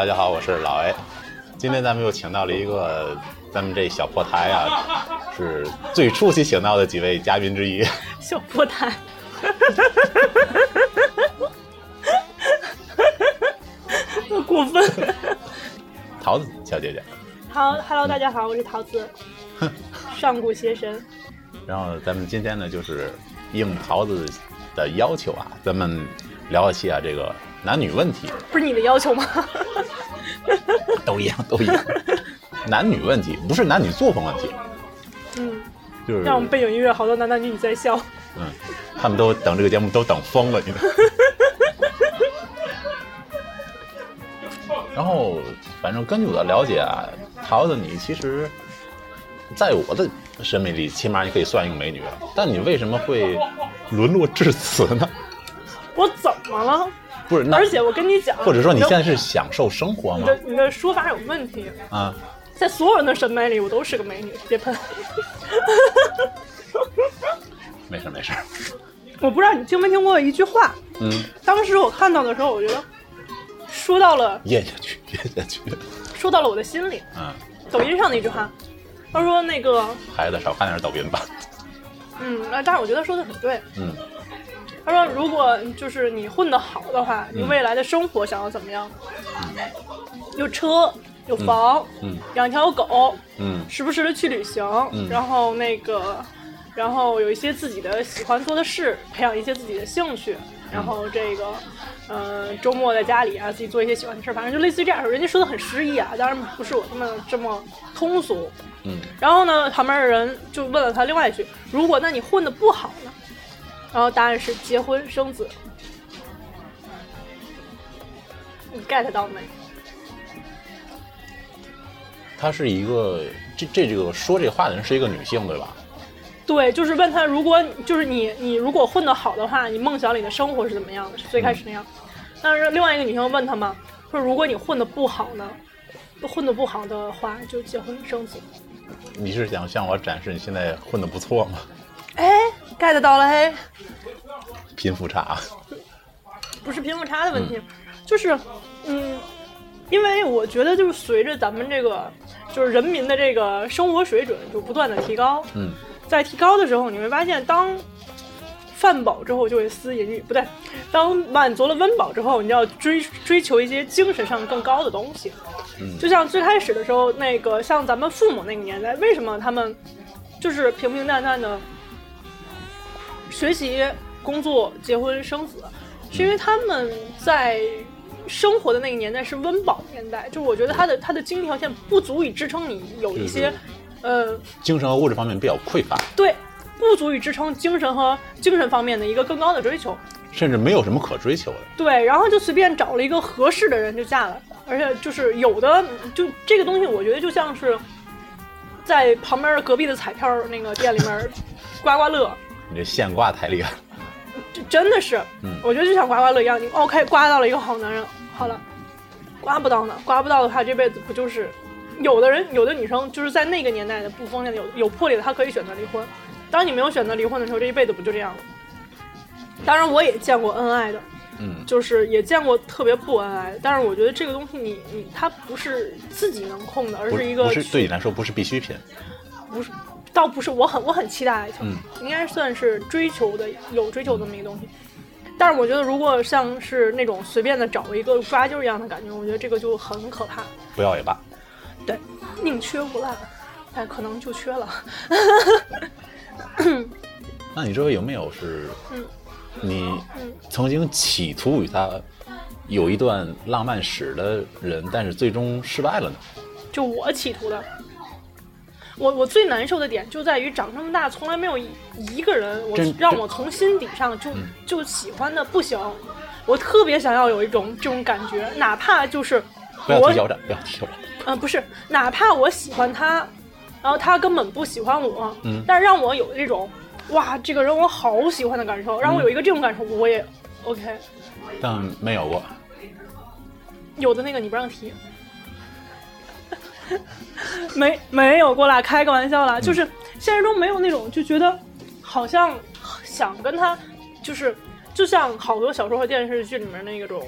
嗨，大家好，我是老 A。今天咱们又请到了一个咱们这小破台啊，是最初期请到的几位嘉宾之一。小破台，过分。桃子小姐姐，好，Hello，大家好，我是桃子，上古邪神。然后咱们今天呢，就是应桃子的要求啊，咱们聊一期啊这个男女问题，不是你的要求吗？都一样，都一样。男女问题不是男女作风问题，嗯，就是让我们背景音乐，好多男男女女在笑。嗯，他们都等这个节目都等疯了，你们。然后，反正根据我的了解啊，桃子你其实，在我的审美里，起码你可以算一个美女了。但你为什么会沦落至此呢？我怎么了？不是，那而且我跟你讲，或者说你现在是享受生活吗？你的你的说法有问题，啊，在所有人的审美里，我都是个美女，别喷。没事没事。我不知道你听没听过一句话，嗯，当时我看到的时候，我觉得说到了咽下去，咽下去。说到了我的心里。嗯，抖音上的一句话，他说那个，孩子少看点抖音吧。嗯，那但是我觉得说的很对。嗯他说，如果就是你混得好的话，你未来的生活想要怎么样？有车有房，嗯养条狗，嗯时不时的去旅行，嗯然后那个，然后有一些自己的喜欢做的事，培养一些自己的兴趣，然后这个，呃，周末在家里啊，自己做一些喜欢的事儿，反正就类似于这样。人家说的很诗意啊，当然不是我这么这么通俗。嗯，然后呢，旁边的人就问了他另外一句：如果那你混的不好呢？然后答案是结婚生子。你 get 到没？她是一个这这这个说这话的人是一个女性对吧？对，就是问他，如果就是你你如果混得好的话，你梦想里的生活是怎么样的？是最开始那样。但是另外一个女生问他嘛，说如果你混得不好呢？混得不好的话，就结婚生子。你是想向我展示你现在混得不错吗？哎，get 到了嘿，贫富差，不是贫富差的问题，就是嗯，因为我觉得就是随着咱们这个就是人民的这个生活水准就不断的提高，嗯。在提高的时候，你会发现，当饭饱之后就会思淫欲，不对，当满足了温饱之后，你就要追追求一些精神上更高的东西。嗯。就像最开始的时候，那个像咱们父母那个年代，为什么他们就是平平淡淡的学习、工作、结婚、生子，是因为他们在生活的那个年代是温饱年代，就我觉得他的他的经济条件不足以支撑你有一些，呃，精神和物质方面比较匮乏，对，不足以支撑精神和精神方面的一个更高的追求。甚至没有什么可追求的。对，然后就随便找了一个合适的人就嫁了，而且就是有的就这个东西，我觉得就像是在旁边隔壁的彩票那个店里面刮刮乐，你这现挂太厉害了。这真的是，嗯我觉得就像刮刮乐一样，你 OK 刮到了一个好男人，好了，刮不到呢，刮不到的话，这辈子不就是有的人有的女生就是在那个年代的不封建的有有魄力的，她可以选择离婚。当你没有选择离婚的时候，这一辈子不就这样了？当然，我也见过恩爱的，嗯，就是也见过特别不恩爱的，但是我觉得这个东西你你它不是自己能控的，而是一个对你来说不是必需品。不是，倒不是我很我很期待爱情，嗯应该算是追求的有追求这么一个东西。但是我觉得，如果像是那种随便的找一个抓阄一样的感觉，我觉得这个就很可怕。不要也罢。对，宁缺毋滥，但可能就缺了。那你周围有没有是，嗯你嗯曾经企图与他有一段浪漫史的人，但是最终失败了呢？就我企图的。我我最难受的点就在于长这么大，从来没有一一个人我让我从心底上就就喜欢的不行。我特别想要有一种这种感觉，哪怕就是我不要不要踢脚掌。嗯，不是，哪怕我喜欢他，然后他根本不喜欢我，嗯但是让我有这种，哇，这个人我好喜欢的感受，让我有一个这种感受，我也 OK。但没有过。有的那个你不让提，没没有过啦，开个玩笑啦，就是现实中没有那种就觉得好像想跟他，就是就像好多小说和电视剧里面那种，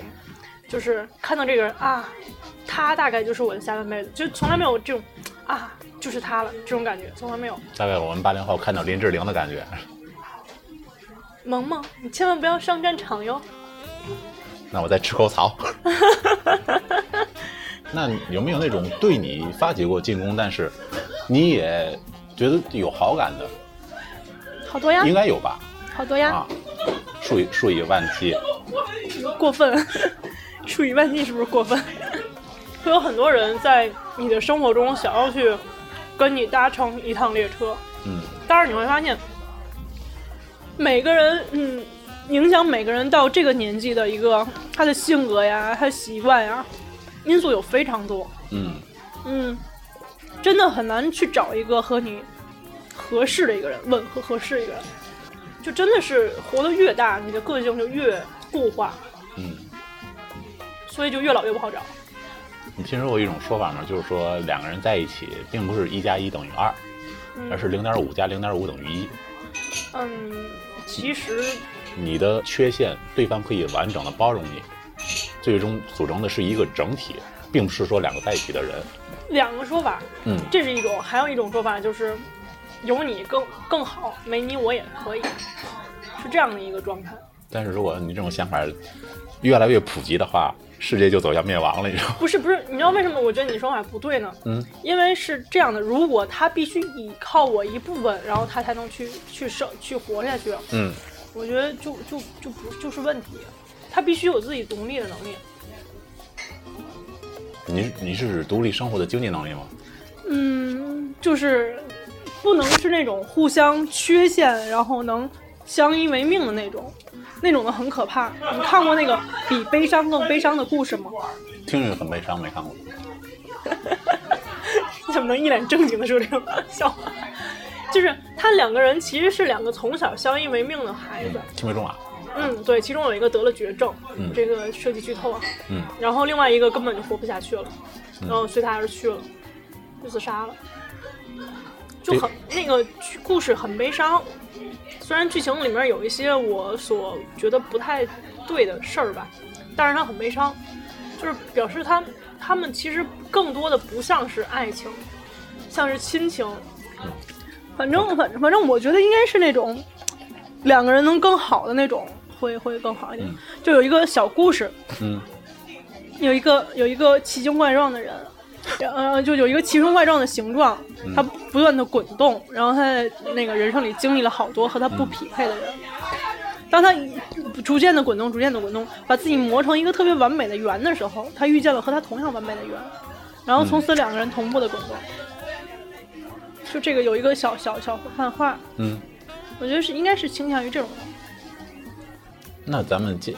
就是看到这个人啊，他大概就是我的下半辈子，就从来没有这种啊，就是他了这种感觉，从来没有。大概我们八零后看到林志玲的感觉。萌萌，你千万不要上战场哟。那我再吃口草。那有没有那种对你发起过进攻，但是你也觉得有好感的？好多呀应，该有吧？好多呀，啊，数以数以万计。过分，数以万计是不是过分？会有很多人在你的生活中想要去跟你搭乘一趟列车，嗯但是你会发现，每个人，嗯，影响每个人到这个年纪的一个他的性格呀，他的习惯呀，因素有非常多。嗯，嗯，真的很难去找一个和你合适的一个人，吻合合适一个人。就真的是活得越大，你的个性就越固化，嗯，所以就越老越不好找。你听说过一种说法吗？就是说两个人在一起，并不是一加一等于二，而是零点五加零点五等于一。嗯，其实你的缺陷，对方可以完整的包容你，最终组成的是一个整体，并不是说两个在一起的人。两个说法，嗯这是一种，还有一种说法就是有你更更好，没你我也可以，是这样的一个状态。但是如果你这种想法越来越普及的话，世界就走向灭亡了，你知道吗？不是不是，你知道为什么我觉得你说法不对呢？嗯，因为是这样的，如果他必须依靠我一部分，然后他才能去去生去活下去，嗯，我觉得就就就不就是问题，他必须有自己独立的能力。你你是指独立生活的经济能力吗？嗯，就是不能是那种互相缺陷，然后能相依为命的那种，那种的很可怕。你看过那个比悲伤更悲伤的故事吗？听着很悲伤，没看过。你 怎么能一脸正经的说这种笑话？就是他两个人其实是两个从小相依为命的孩子。听没中啊？嗯，对，其中有一个得了绝症，嗯这个涉及剧透啊。嗯然后另外一个根本就活不下去了，然后随他而去了，就自杀了，就很那个剧故事很悲伤。虽然剧情里面有一些我所觉得不太对的事儿吧，但是它很悲伤，就是表示他他们其实更多的不像是爱情，像是亲情。反正反正反正，我觉得应该是那种两个人能更好的那种，会会更好一点。嗯就有一个小故事，嗯有一个有一个奇形怪状的人，呃，就有一个奇形怪状的形状，嗯他不断的滚动，然后他在那个人生里经历了好多和他不匹配的人。当他逐渐的滚动，逐渐的滚动，把自己磨成一个特别完美的圆的时候，他遇见了和他同样完美的圆，然后从此两个人同步的滚动。就这个有一个小小小漫画，嗯，我觉得是应该是倾向于这种的。那咱们接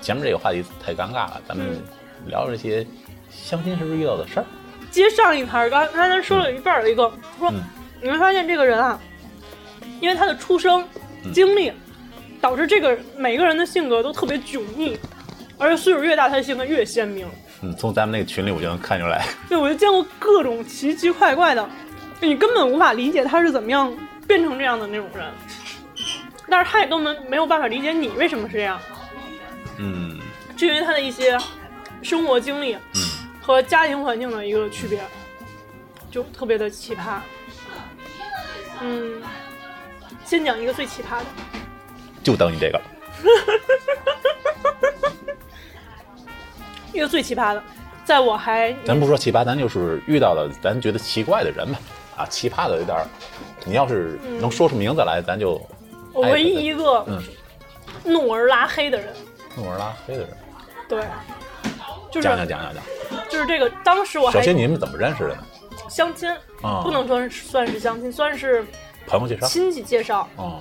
前面这个话题太尴尬了，咱们聊这些相亲时候遇到的事儿。接上一盘，刚刚才说了一半一个说，嗯你会发现这个人啊，因为他的出生嗯经历，导致这个每个人的性格都特别迥异，而且岁数越大，他的性格越鲜明。嗯，从咱们那个群里我就能看出来。对，我就见过各种奇奇怪怪的，你根本无法理解他是怎么样变成这样的那种人，但是他也根本没有办法理解你为什么是这样，嗯是因为他的一些生活经历嗯，和家庭环境的一个区别，就特别的奇葩。嗯，先讲一个最奇葩的，就等你这个。一个最奇葩的，在我还咱不说奇葩，咱就是遇到了咱觉得奇怪的人吧。啊，奇葩的有点，你要是能说出名字来，咱就我唯一一个嗯，怒而拉黑的人，怒而拉黑的人，对，就是讲讲讲讲讲。就是这个，当时我还首先你们怎么认识的呢？相亲，啊不能说算是相亲，算是朋友介绍。亲戚介绍，哦，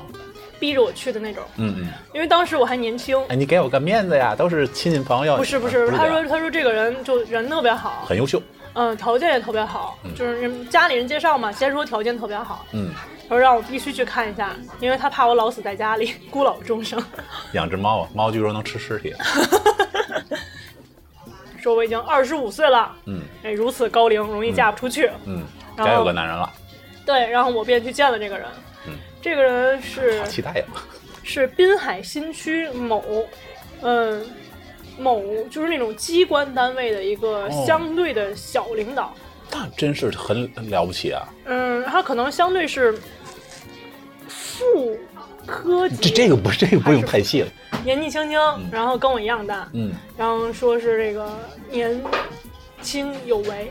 逼着我去的那种。嗯嗯。因为当时我还年轻，哎，你给我个面子呀，都是亲戚朋友。不是不是，他说他说这个人就人特别好，很优秀。嗯，条件也特别好，就是家里人介绍嘛，先说条件特别好，嗯，他说让我必须去看一下，因为他怕我老死在家里，孤老终生。养只猫啊，猫据说能吃尸体。说我已经二十五岁了，嗯哎，如此高龄，容易嫁不出去。嗯，然后该有个男人了。对，然后我便去见了这个人，嗯，这个人是好期待呀。是滨海新区某，嗯，某就是那种机关单位的一个哦相对的小领导。那真是很了不起啊！嗯，他可能相对是副科级，这这个不这个不用太细了。年纪轻轻，然后跟我一样大，嗯，然后说是这个年轻有为，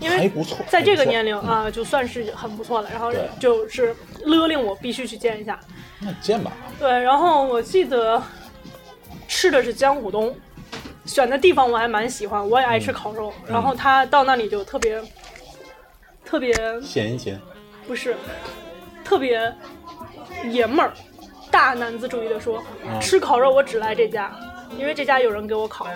因为还不错，在这个年龄，啊，就算是很不错了。然后就是勒令我必须去见一下。嗯那见吧。对，然后我记得吃的是江湖东，选的地方我还蛮喜欢，我也爱吃烤肉。然后他到那里就特别特别献殷勤，不是特别爷们儿，大男子主义的说，嗯吃烤肉我只来这家，因为这家有人给我烤。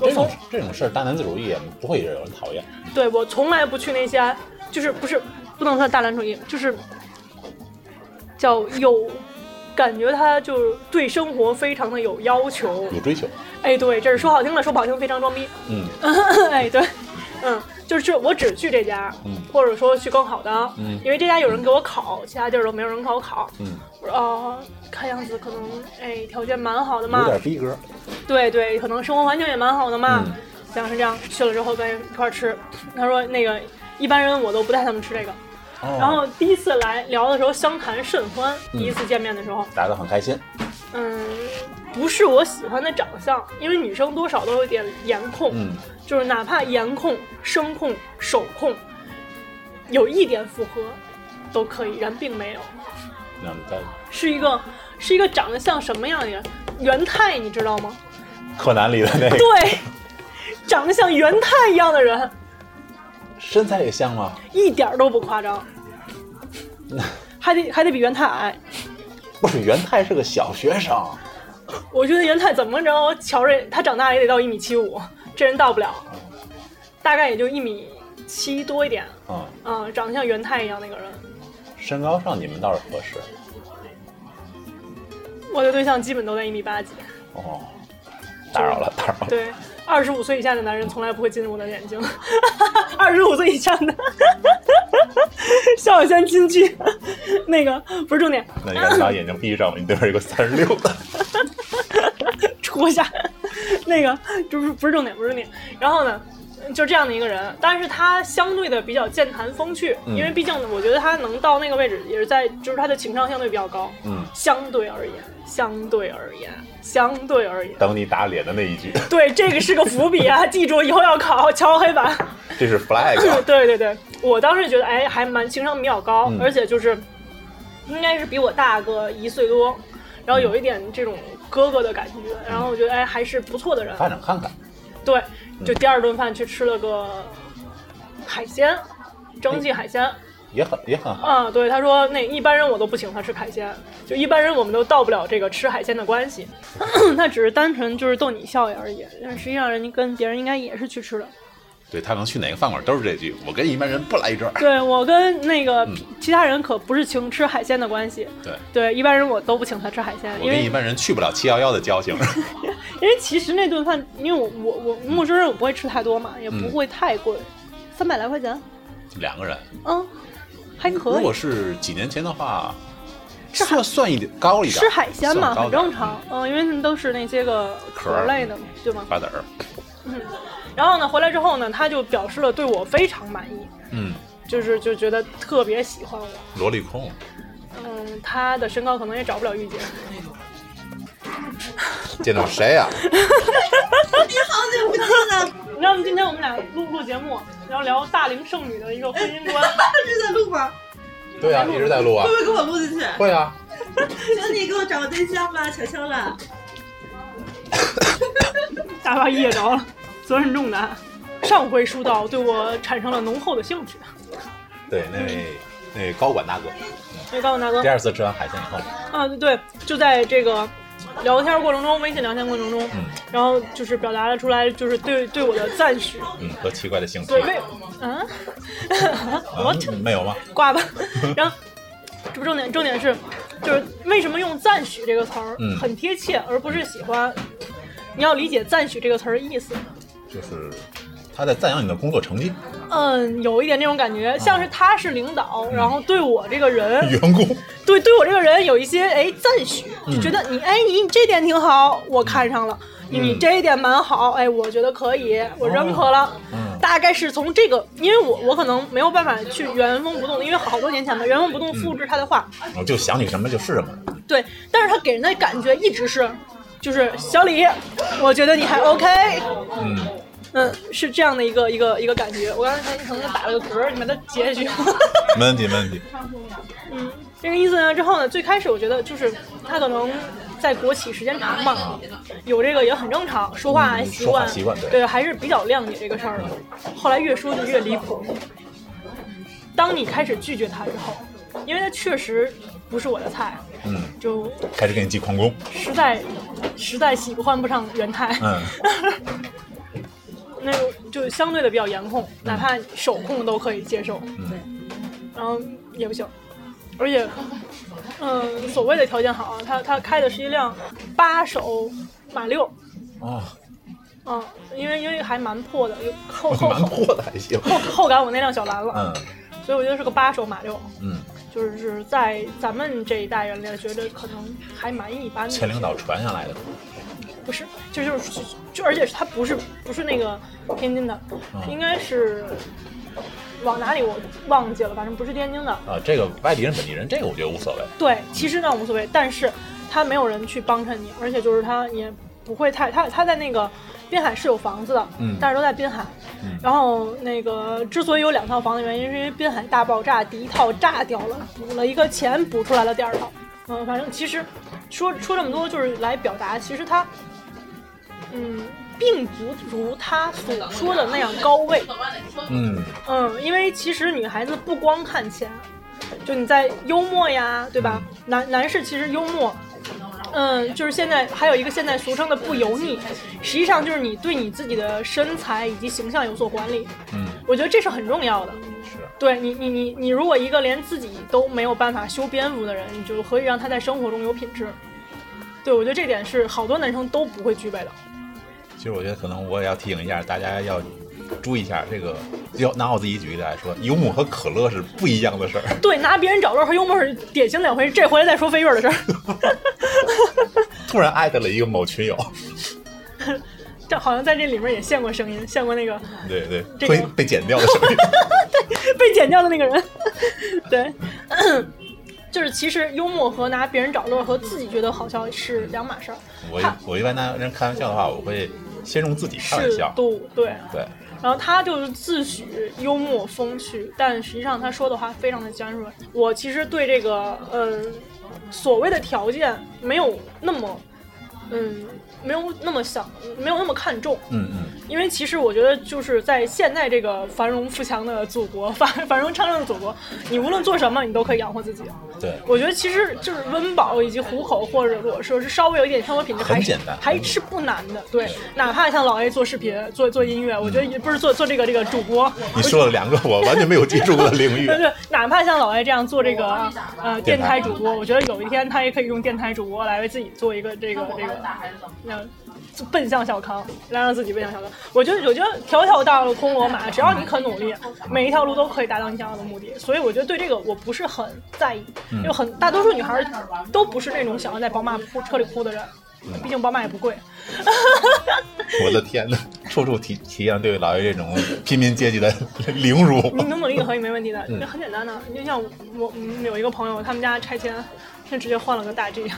我从这种这种事儿，大男子主义也不会有人讨厌。对我从来不去那些，就是不是不能算大男主义，就是叫有感觉他就是对生活非常的有要求。有追求，哎，对，这是说好听了，说不好听非常装逼。嗯，哎，对，嗯，就是我只去这家，嗯或者说去更好的，嗯因为这家有人给我烤，其他地儿都没有人给我烤。嗯，我说哦，看样子可能哎条件蛮好的有嘛，点逼格。对对，可能生活环境也蛮好的嘛。嗯想是这样，去了之后跟人一块儿吃，他说那个一般人我都不带他们吃这个。哦。然后第一次来聊的时候相谈甚欢，嗯。第一次见面的时候，大家都很开心。嗯，不是我喜欢的长相，因为女生多少都有点颜控，嗯，就是哪怕颜控、声控、手控有一点符合都可以，然并没有，那么在是一个是一个长得像什么样的人？元太，你知道吗？柯南里的那个。对，长得像元太一样的人，身材也像吗？一点儿都不夸张，还得还得比元太矮。不是，元太是个小学生。我觉得元太怎么着，瞧着他长大也得到一米七五，这人到不了，大概也就一米七多一点。嗯，嗯，长得像元太一样那个人。身高上你们倒是合适。我的对象基本都在一米八几。哦，打扰了，打扰了。对，二十五岁以下的男人从来不会进入我的眼睛，二十五岁以上的，笑先金句，那个不是重点，那你赶紧把眼睛闭上吧，你对面有个三十六的。戳下，那个就是不是重点，不是重点。然后呢，就这样的一个人，但是他相对的比较健谈风趣，嗯因为毕竟我觉得他能到那个位置，也是在就是他的情商相对比较高，嗯，相对而言，相对而言，相对而言。等你打脸的那一句，对，这个是个伏笔啊！记住，以后要考敲黑板。这是 flag。对对对，我当时觉得，哎，还蛮情商比较高，嗯而且就是应该是比我大个一岁多，然后有一点这种哥哥的感觉，然后我觉得，哎，还是不错的人。发展看看。对，就第二顿饭去吃了个海鲜，蒸汽海鲜。也很也很好。啊，对，他说那一般人我都不请他吃海鲜，就一般人我们都到不了这个吃海鲜的关系，他只是单纯就是逗你笑而已，但实际上人家跟别人应该也是去吃的。对他能去哪个饭馆都是这句，我跟一般人不来一阵儿。对我跟那个嗯其他人可不是请吃海鲜的关系，对，对一般人我都不请他吃海鲜，因为我跟一般人去不了七幺幺的交情。因为其实那顿饭，因为我我我陌生人我不会吃太多嘛，也不嗯会太贵，三百来块钱，两个人，嗯，还可以如果。是几年前的话，吃海算算一点高一点，吃海鲜嘛，很正常，嗯，因为他们都是那些个壳儿类的，对吗？瓜子儿。嗯，然后呢，回来之后呢，他就表示了对我非常满意，嗯，就是就觉得特别喜欢我。萝莉控，嗯，他的身高可能也找不了御姐。见到谁呀？你好久不见了，你知道吗？今天我们俩录录节目，然后聊大龄剩女的一个婚姻观。是在录吗？对啊，一直在录啊会。不会给我录进去？会啊，求你给我找个对象吧，求求了。大把噎着了，责任重大。上回书到对我产生了浓厚的兴趣。对，那位那位高管大哥，所以告诉大哥第，二次吃完海鲜以后，啊，对，就在这个聊天过程中，微信聊天过程中，嗯然后就是表达了出来，就是对对我的赞许。嗯，和奇怪的兴趣对，，为啊，没有吗？挂吧。然后这不重点，重点是就是为什么用赞许这个词儿、嗯很贴切，而不是喜欢。你要理解赞许这个词儿的意思。就是他在赞扬你的工作成绩，嗯，有一点那种感觉，像是他是领导，然后对我这个人，员工，对对我这个人有一些哎赞许，就觉得你哎你这点挺好，我看上了，你你这一点蛮好，哎，我觉得可以，我认可了。嗯。大概是从这个，因为我我可能没有办法去原封不动，因为好多年前嘛，原封不动复制他的话，我就想起什么就是什么。对，但是他给人的感觉一直是，就是小李，我觉得你还 OK，嗯，嗯，是这样的一个一个一个感觉。我刚才可能打了个嗝，你把它截下去。没问题，没问题。嗯，这个意思呢之后呢，最开始我觉得就是他可能在国企时间长嘛，有这个也很正常，说话嗯习惯，习惯对对，还是比较谅解这个事儿的。后来越说就越离谱。当你开始拒绝他之后，因为他确实不是我的菜，嗯，就开始给你记旷工。实在实在喜欢不上元太，嗯，那种就相对的比较严控，哪怕手控都可以接受，嗯。然后也不行，而且，嗯，所谓的条件好啊，他他开的是一辆八手马六，哦，嗯，因为因为还蛮破的，有后后 蛮破的还行。后后赶我那辆小蓝了，嗯。所以我觉得是个八手马六，嗯，就是在咱们这一代人里，觉得可能还蛮一般的。前领导传下来的。不是，就就是就，而且他不是不是那个天津的，嗯应该是往哪里我忘记了，反正不是天津的。啊，这个外地人、本地人，这个我觉得无所谓。对，其实呢无所谓，但是他没有人去帮衬你，而且就是他也不会太他他在那个滨海是有房子的，嗯但是都在滨海。嗯然后那个之所以有两套房的原因，是因为滨海大爆炸，第一套炸掉了，补了一个钱，补出来了第二套。嗯，反正其实说说这么多，就是来表达，其实他，嗯，并不如他所说的那样高位。嗯 嗯，因为其实女孩子不光看钱，就你在幽默呀，对吧？男男士其实幽默，嗯，就是现在还有一个现在俗称的不油腻，实际上就是你对你自己的身材以及形象有所管理，嗯，我觉得这是很重要的。是。对你，你你你，如果一个连自己都没有办法修边幅的人，你就何以让他在生活中有品质？对，我觉得这点是好多男生都不会具备的。其实我觉得可能我也要提醒一下大家要注意一下这个，要拿我自己举例来说，幽默和可乐是不一样的事儿。对，拿别人找乐和幽默是典型两回事。这回来再说飞跃的事儿。突然艾特了一个某群友，这好像在这里面也现过声音，现过那个对对，这个被被剪掉的声音。对被剪掉的那个人。对，就是其实幽默和拿别人找乐和自己觉得好笑是两码事儿。我他我一般拿人开玩笑的话，我会先用自己开玩适笑。度对，对，然后他就是自诩幽默风趣，但实际上他说的话非常的尖锐。我其实对这个嗯所谓的条件没有那么嗯没有那么想没有那么看重，嗯嗯，因为其实我觉得就是在现在这个繁荣富强的祖国，繁繁荣昌盛的祖国，你无论做什么，你都可以养活自己。对，我觉得其实就是温饱以及糊口，或者我说是稍微有一点生活品质，还是很简单还是不难的。对，哪怕像老 A 做视频、做做音乐，我觉得也不是做做这个这个主播。你说了两个我完全没有接触过的领域对。对，哪怕像老 A 这样做这个呃电台主播，我觉得有一天他也可以用电台主播来为自己做一个这个这个，那奔向小康，来让自己奔向小康。我觉得我觉得条条大路通罗马，只要你肯努力，每一条路都可以达到你想要的目的。所以我觉得对这个我不是很在意，因为很大多数女孩都不是那种想要在宝马哭车里哭的人，毕竟宝马也不贵。我的天呐，处处体体现对老爷这种平民阶级的凌辱。你努努力可以没问题的，嗯这很简单的。你就像我，嗯，有一个朋友，他们家拆迁，他直接换了个大 G。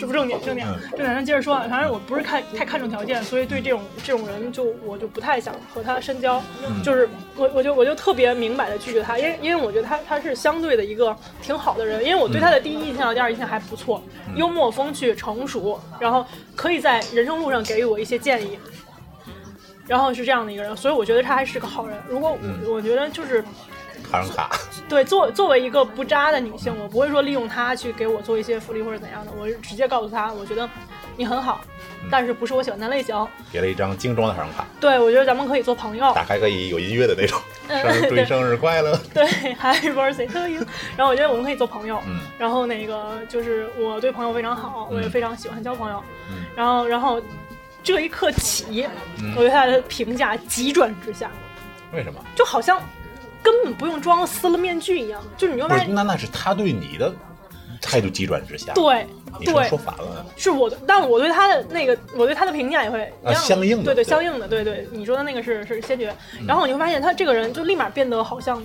这不正点，正点，嗯正点。咱接着说，反正我不是看太看重条件，所以对这种这种人就我就不太想和他深交。嗯就是我我就我就特别明白的拒绝他，因为因为我觉得他他是相对的一个挺好的人，因为我对他的第一印象、第二印象还不错，嗯幽默风趣、成熟，然后可以在人生路上给予我一些建议。然后是这样的一个人，所以我觉得他还是个好人。如果嗯我觉得就是卡 对作作为一个不渣的女性，我不会说利用她去给我做一些福利或者怎样的，我是直接告诉她，我觉得你很好，但是不是我喜欢的类型。给了一张精装的卡上卡，对，我觉得咱们可以做朋友。打开可以有音乐的那种。嗯生日祝对你生日快乐。对，Happy birthday to you。然后我觉得我们可以做朋友。嗯然后那个就是我对朋友非常好，我也非常喜欢交朋友。嗯然后然后这一刻起，嗯我对他的评价急转直下，为什么？就好像根本不用装撕了面具一样，就是你就发现，那那是他对你的态度急转直下。，对对。说，反了。是我的，但我对他的那个，我对他的评价也会一样。啊相应的对对，对。相应的，对对，你说的那个是是先决，然后你会发现他这个人就立马变得好像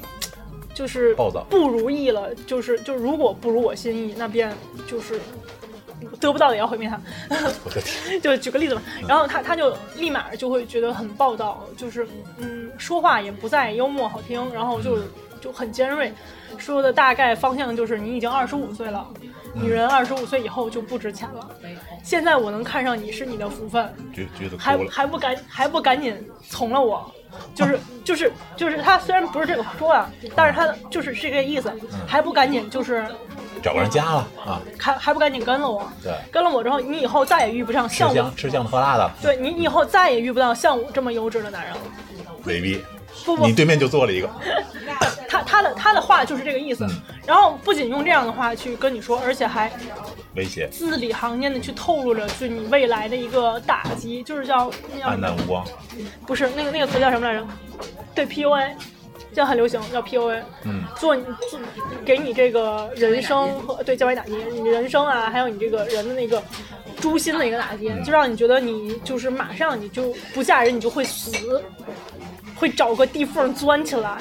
就是暴躁。不如意了，就是就如果不如我心意，那便就是 得不到的也要毁灭他。我的天，就举个例子吧，然后他他就立马就会觉得很暴躁，就是嗯，说话也不再幽默好听，然后就就很尖锐，说的大概方向就是你已经二十五岁了，女人二十五岁以后就不值钱了，现在我能看上你是你的福分，觉觉得还。还不赶还不赶紧从了我，就是就是就是他虽然不是这个说啊，但是他就是这个意思，还不赶紧就是找个人加了啊，还还不赶紧跟了我，对，跟了我之后，你以后再也遇不上像我香吃香的喝辣的，对你以后再也遇不到像我这么优质的男人了。未必。不不你，对面就坐了一个，他他的他的话就是这个意思。嗯然后不仅用这样的话去跟你说，而且还威胁，字里行间的去透露着对你未来的一个打击，就是叫那叫暗淡无光。不是那个那个词叫什么来着？对 PUA，现在很流行叫 PUA。嗯，做你做给你这个人生和对教育打击，你的人生啊，还有你这个人的那个诛心的一个打击，就让你觉得你就是马上你就不嫁人，你就会死，会找个地缝钻起来，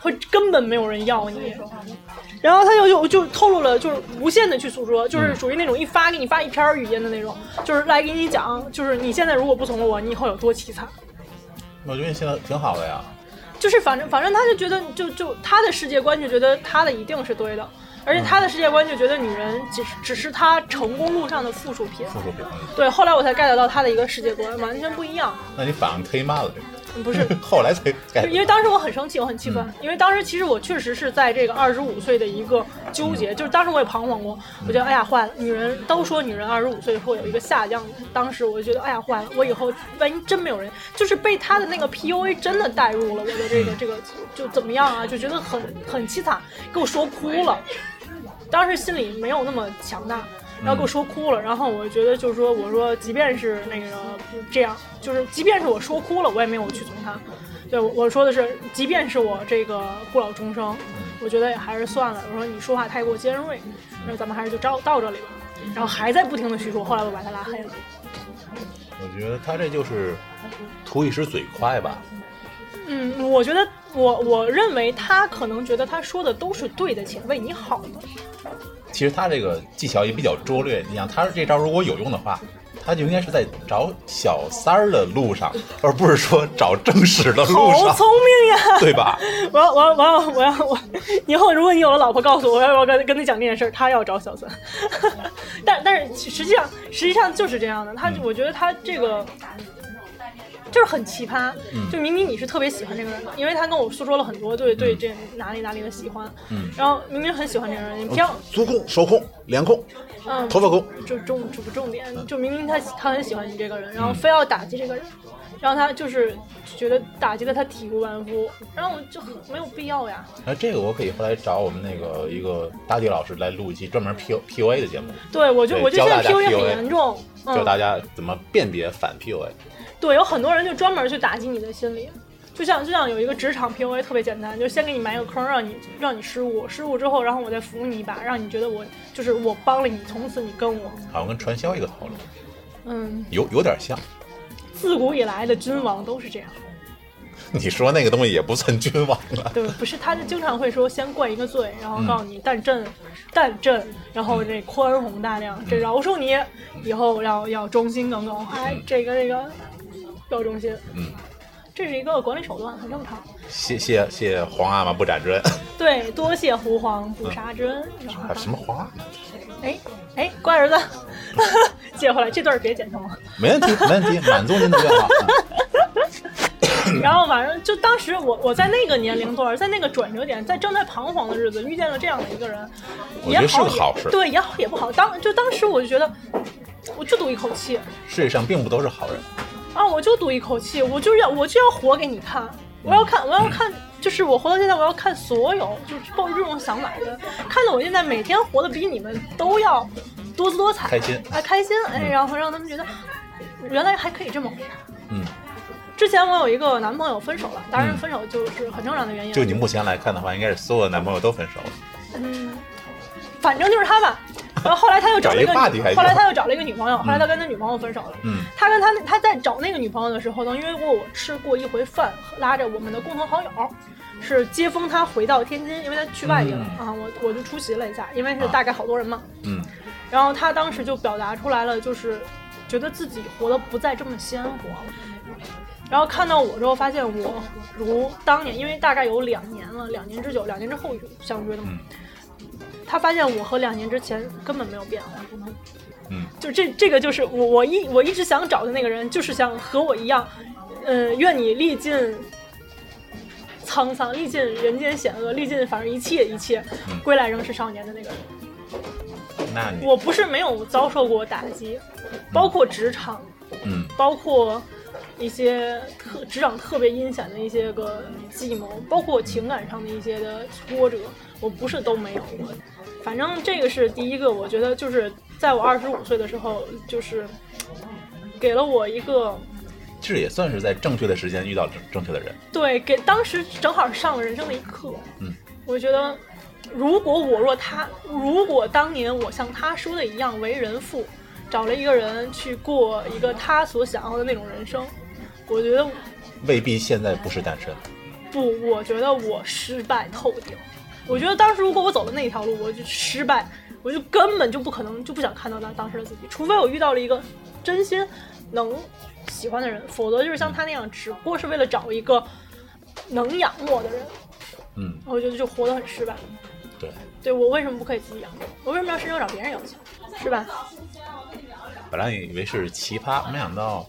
会根本没有人要你。然后他就就就透露了，就是无限的去诉说，就是属于那种一发给你发一篇语音的那种，就是来给你讲，就是你现在如果不从了我，你以后有多凄惨。我觉得你现在挺好的呀。就是反正反正他就觉得就就他的世界观就觉得他的一定是对的，而且他的世界观就觉得女人只是只是他成功路上的附属品。附属品。嗯对，后来我才 get 到他的一个世界观完全不一样，那你反应忒慢了，这不是。后来才改。因为当时我很生气，我很气愤，嗯因为当时其实我确实是在这个二十五岁的一个纠结，就是当时我也彷徨过，我觉得哎呀坏了，女人都说女人二十五岁会有一个下降，当时我就觉得哎呀坏了，我以后万一真没有人，就是被他的那个 PUA 真的带入了我的这个这个就怎么样啊，就觉得很很凄惨，给我说哭了，当时心里没有那么强大。然后给我说哭了，然后我觉得就是说，我说即便是那个这样，就是即便是我说哭了，我也没有去从他。对，我我说的是，即便是我这个孤老终生，我觉得也还是算了。我说你说话太过尖锐，那咱们还是就到到这里吧。然后还在不停的叙述，后来我把他拉黑了。我觉得他这就是图一时嘴快吧。嗯，我觉得我我认为他可能觉得他说的都是对的，且为你好的。其实他这个技巧也比较拙劣。你想，他这招如果有用的话，他就应该是在找小三儿的路上，而不是说找正史的路上，好聪明呀！对吧？我要我要我要我要我，以后如果你有了老婆，告诉我，我要我要跟跟你讲这件事儿？他要找小三，但但是实际上实际上就是这样的。他我觉得他这个就是很奇葩，嗯。就明明你是特别喜欢这个人的，因为他跟我诉说了很多对对这哪里哪里的喜欢，嗯。然后明明很喜欢这个人，你偏足控、手控、脸控、嗯头发控，就重这不重点，就明明他他很喜欢你这个人，然后非要打击这个人，然后他就是觉得打击的他体无完肤，然后我就很没有必要呀。那这个我可以后来找我们那个一个大迪老师来录一期专门 P P U A 的节目，对，我就我就现在教大家 PUA 很严重，嗯，教大家怎么辨别反 P U A。对，有很多人就专门去打击你的心理，就像就像有一个职场 PUA 特别简单，就先给你埋个坑，让你让你失误，失误之后，然后我再扶你一把，让你觉得我就是我帮了你，从此你跟我，好像跟传销一个套路，嗯，有有点像。自古以来的君王都是这样。你说那个东西也不算君王了，对，不是，他就经常会说先灌一个罪，然后告诉你但朕，但朕，然后这宽宏大量，这饶恕你，以后要要忠心耿耿，哎，这个这个要忠心，嗯，这是一个管理手段，很正常。谢谢谢皇阿玛不斩之恩。对，多谢狐皇不杀之恩。然后啊什么皇阿玛？哎哎，乖儿子，接回来，这段儿别剪成了。没问题，没问题，满足您的愿望。然后反正就当时我我在那个年龄段，在那个转折点，在正在彷徨的日子，遇见了这样的一个人，也我觉得是个好事对，也好也不好。当就当时我就觉得，我就赌一口气世界上并不都是好人。啊，我就赌一口气，我就要我就要活给你看，我要看我要看，就是我活到现在，我要看所有就是抱着这种想法的，看到我现在每天活得比你们都要多姿多彩，开心啊，开心，哎，然后让他们觉得。原来还可以这么回答。嗯，之前我有一个男朋友分手了，当然分手就是很正常的原因。就你目前来看的话，应该是所有的男朋友都分手了。嗯，反正就是他吧。然后后来他又找了一个后来他又找了一个女朋友，后来他跟他女朋友分手了。嗯他跟他他在找那个女朋友的时候，曾约过我吃过一回饭，拉着我们的共同好友，是接风他回到天津，因为他去外地了、嗯啊，我我就出席了一下，因为是大概好多人嘛。嗯然后他当时就表达出来了，就是觉得自己活得不再这么鲜活了。然后看到我之后，发现我如当年，因为大概有两年了，两年之久，两年之后相约的嘛。嗯他发现我和两年之前根本没有变化，嗯。就这这个就是我我一我一直想找的那个人，就是想和我一样，呃，愿你历尽沧桑，历尽人间险恶，历尽反正一切一切，嗯。归来仍是少年的那个人。那你？我不是没有遭受过打击，包括职场，嗯。包括一些特职场特别阴险的一些个计谋，包括情感上的一些的挫折，我不是都没有过。反正这个是第一个，我觉得就是在我二十五岁的时候，就是给了我一个这也算是在正确的时间遇到正正确的人。对，给当时正好上了人生的一课。嗯，我觉得，如果我若他，如果当年我像他说的一样为人父，找了一个人去过一个他所想要的那种人生，我觉得未必现在不是单身。不，我觉得我失败透顶。我觉得当时如果我走了那条路，我就失败，我就根本就不可能，就不想看到当当时的自己，除非我遇到了一个真心能喜欢的人，否则就是像他那样，只不过是为了找一个能养我的人，嗯，我觉得就活得很失败。对。对我为什么不可以自己养？我为什么要伸手找别人要钱？是吧？本来以为是奇葩，没想到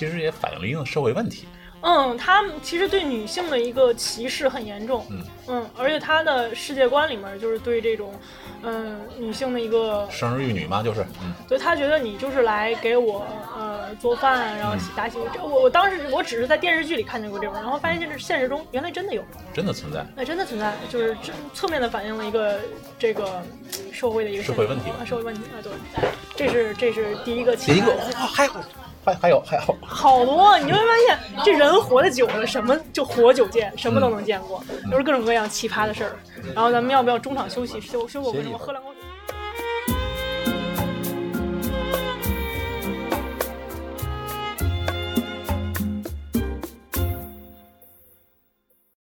其实也反映了一定的社会问题。嗯，他们其实对女性的一个歧视很严重。嗯而且他的世界观里面就是对这种，嗯，女性的一个，生儿育女嘛，就是嗯对他觉得你就是来给我呃做饭，然后洗打洗。这我我当时我只是在电视剧里看见过这种，然后发现现实现实中原来真的有，真的存在。那真的存在，就是这侧面的反映了一个这个社会的一个社会问题啊，社会问题啊，对，这是这是第一个一个哇还有还还有还有，好多，你就会发现这人活得久了，什么就活久见，什么都能见过，都是各种各样奇葩的事儿。然后咱们要不要中场休息，休休口个什么，喝两口